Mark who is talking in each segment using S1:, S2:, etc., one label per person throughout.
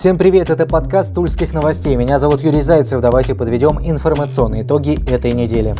S1: Всем привет, это подкаст Тульских новостей. Меня зовут Юрий Зайцев. Давайте подведем информационные итоги этой недели.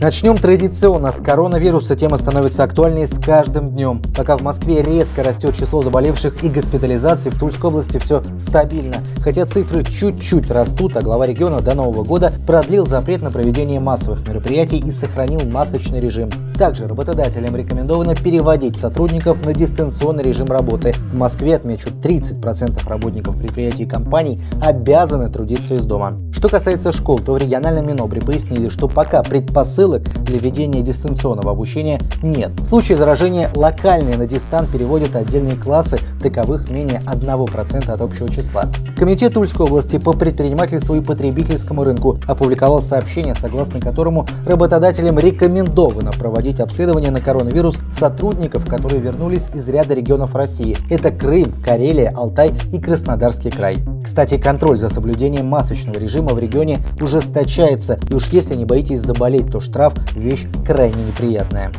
S1: Начнем традиционно с коронавируса. Тема становится актуальнее с каждым днем. Пока в Москве резко растет число заболевших и госпитализаций, в Тульской области все стабильно. Хотя цифры чуть-чуть растут, а глава региона до Нового года продлил запрет на проведение массовых мероприятий и сохранил масочный режим. Также работодателям рекомендовано переводить сотрудников на дистанционный режим работы. В Москве, отмечу, 30% работников предприятий и компаний обязаны трудиться из дома. Что касается школ, то в региональном Минобре пояснили, что пока предпосылок для ведения дистанционного обучения нет. В случае заражения локальные на дистант переводят отдельные классы, таковых менее 1% от общего числа. Комитет Тульской области по предпринимательству и потребительскому рынку опубликовал сообщение, согласно которому работодателям рекомендовано проводить проводить обследование на коронавирус сотрудников, которые вернулись из ряда регионов России. Это Крым, Карелия, Алтай и Краснодарский край. Кстати, контроль за соблюдением масочного режима в регионе ужесточается, и уж если не боитесь заболеть, то штраф – вещь крайне неприятная.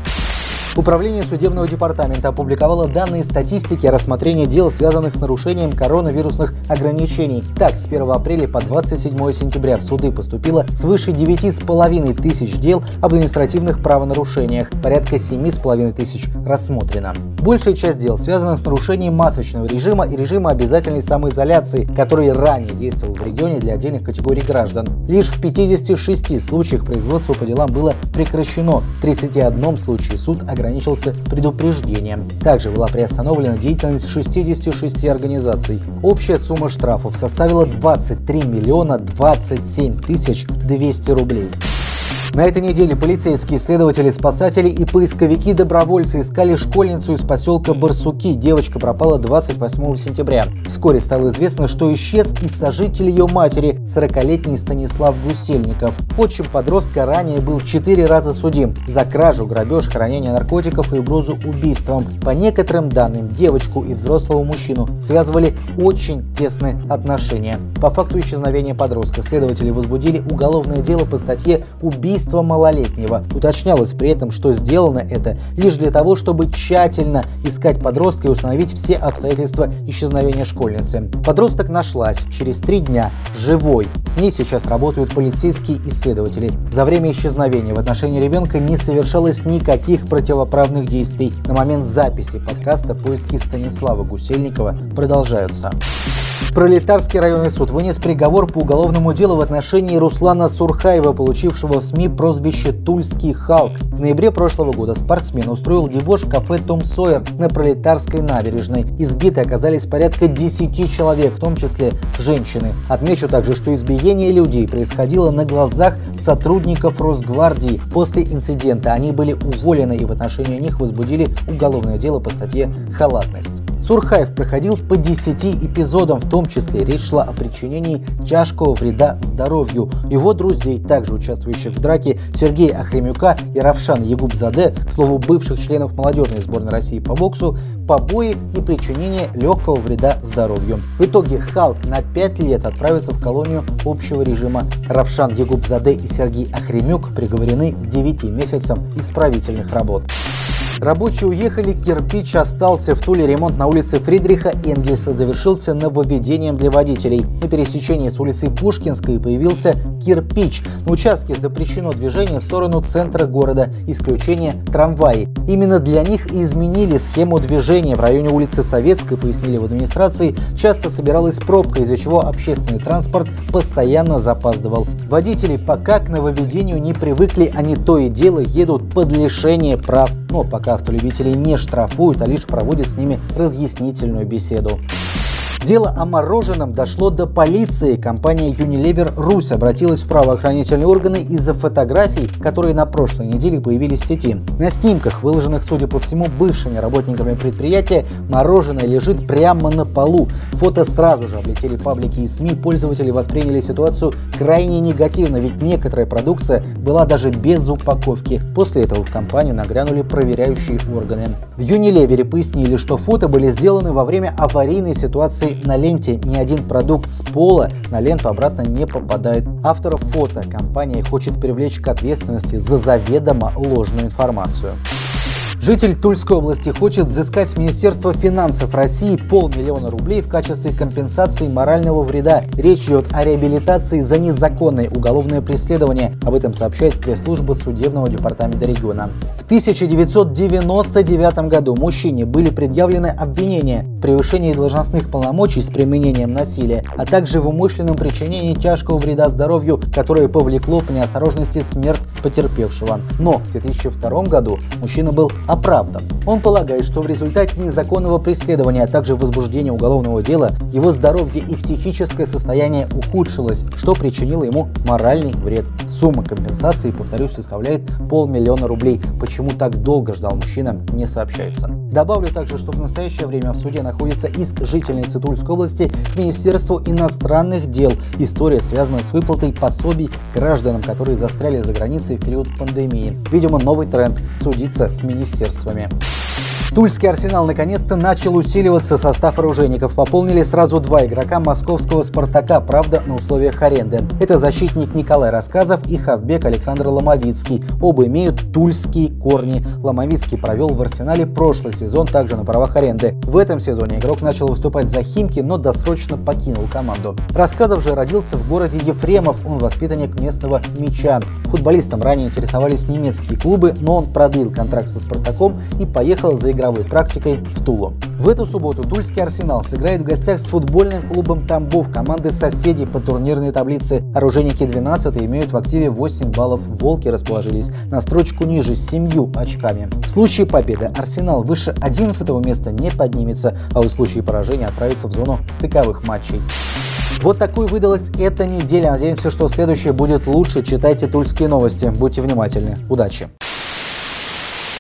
S1: Управление судебного департамента опубликовало данные статистики рассмотрения дел, связанных с нарушением коронавирусных ограничений. Так, с 1 апреля по 27 сентября в суды поступило свыше 9,5 тысяч дел об административных правонарушениях. Порядка 7,5 тысяч рассмотрено. Большая часть дел связана с нарушением масочного режима и режима обязательной самоизоляции, который ранее действовал в регионе для отдельных категорий граждан. Лишь в 56 случаях производство по делам было прекращено. В 31 случае суд ограничил ограничился предупреждением. Также была приостановлена деятельность 66 организаций. Общая сумма штрафов составила 23 миллиона 27 тысяч 200 рублей. На этой неделе полицейские, следователи, спасатели и поисковики-добровольцы искали школьницу из поселка Барсуки. Девочка пропала 28 сентября. Вскоре стало известно, что исчез и сожитель ее матери, 40-летний Станислав Гусельников. Отчим подростка ранее был четыре раза судим за кражу, грабеж, хранение наркотиков и угрозу убийством. По некоторым данным, девочку и взрослого мужчину связывали очень тесные отношения. По факту исчезновения подростка следователи возбудили уголовное дело по статье «Убийство убийства малолетнего. Уточнялось при этом, что сделано это лишь для того, чтобы тщательно искать подростка и установить все обстоятельства исчезновения школьницы. Подросток нашлась через три дня, живой. С ней сейчас работают полицейские исследователи. За время исчезновения в отношении ребенка не совершалось никаких противоправных действий. На момент записи подкаста поиски Станислава Гусельникова продолжаются. Пролетарский районный суд вынес приговор по уголовному делу в отношении Руслана Сурхаева, получившего в СМИ прозвище «Тульский Халк». В ноябре прошлого года спортсмен устроил дебош в кафе «Том Сойер» на Пролетарской набережной. Избиты оказались порядка 10 человек, в том числе женщины. Отмечу также, что избиение людей происходило на глазах сотрудников Росгвардии. После инцидента они были уволены и в отношении них возбудили уголовное дело по статье «Халатность». Сурхаев проходил по 10 эпизодам, в том числе речь шла о причинении тяжкого вреда здоровью. Его друзей, также участвующих в драке, Сергей Ахремюка и Равшан Егубзаде, к слову, бывших членов молодежной сборной России по боксу, побои и причинение легкого вреда здоровью. В итоге Халк на 5 лет отправится в колонию общего режима. Равшан Егубзаде и Сергей Ахремюк приговорены к 9 месяцам исправительных работ. Рабочие уехали, кирпич остался в Туле. Ремонт на улице Фридриха Энгельса завершился нововведением для водителей. На пересечении с улицей Пушкинской появился кирпич. На участке запрещено движение в сторону центра города, исключение трамваи. Именно для них изменили схему движения. В районе улицы Советской, пояснили в администрации, часто собиралась пробка, из-за чего общественный транспорт постоянно запаздывал. Водители пока к нововведению не привыкли, они то и дело едут под лишение прав. Но пока автолюбителей не штрафуют, а лишь проводят с ними разъяснительную беседу. Дело о мороженом дошло до полиции. Компания Unilever Русь обратилась в правоохранительные органы из-за фотографий, которые на прошлой неделе появились в сети. На снимках, выложенных, судя по всему, бывшими работниками предприятия, мороженое лежит прямо на полу. Фото сразу же облетели паблики и СМИ. Пользователи восприняли ситуацию крайне негативно, ведь некоторая продукция была даже без упаковки. После этого в компанию нагрянули проверяющие органы. В Unilever пояснили, что фото были сделаны во время аварийной ситуации на ленте ни один продукт с пола на ленту обратно не попадает. Авторов фото компания хочет привлечь к ответственности за заведомо ложную информацию. Житель Тульской области хочет взыскать с Министерства финансов России полмиллиона рублей в качестве компенсации морального вреда. Речь идет о реабилитации за незаконное уголовное преследование. Об этом сообщает пресс-служба судебного департамента региона. В 1999 году мужчине были предъявлены обвинения в превышении должностных полномочий с применением насилия, а также в умышленном причинении тяжкого вреда здоровью, которое повлекло по неосторожности смерть потерпевшего. Но в 2002 году мужчина был оправдан. Он полагает, что в результате незаконного преследования, а также возбуждения уголовного дела, его здоровье и психическое состояние ухудшилось, что причинило ему моральный вред. Сумма компенсации, повторюсь, составляет полмиллиона рублей. Почему так долго ждал мужчина, не сообщается. Добавлю также, что в настоящее время в суде находится иск жительницы Тульской области к Министерству иностранных дел. История связана с выплатой пособий гражданам, которые застряли за границей в период пандемии. Видимо, новый тренд – судиться с министерствами. Тульский арсенал наконец-то начал усиливаться. Состав оружейников пополнили сразу два игрока московского «Спартака», правда, на условиях аренды. Это защитник Николай Рассказов и хавбек Александр Ломовицкий. Оба имеют тульские корни. Ломовицкий провел в арсенале прошлый сезон также на правах аренды. В этом сезоне игрок начал выступать за Химки, но досрочно покинул команду. Рассказов же родился в городе Ефремов. Он воспитанник местного мяча. Футболистом ранее интересовались немецкие клубы, но он продлил контракт со «Спартаком» и поехал за игровой практикой в Тулу. В эту субботу Тульский Арсенал сыграет в гостях с футбольным клубом Тамбов, команды соседей по турнирной таблице. Оружейники 12 имеют в активе 8 баллов, Волки расположились на строчку ниже с 7 очками. В случае победы Арсенал выше 11 места не поднимется, а в случае поражения отправится в зону стыковых матчей. Вот такой выдалась эта неделя. Надеемся, что следующее будет лучше. Читайте тульские новости. Будьте внимательны. Удачи!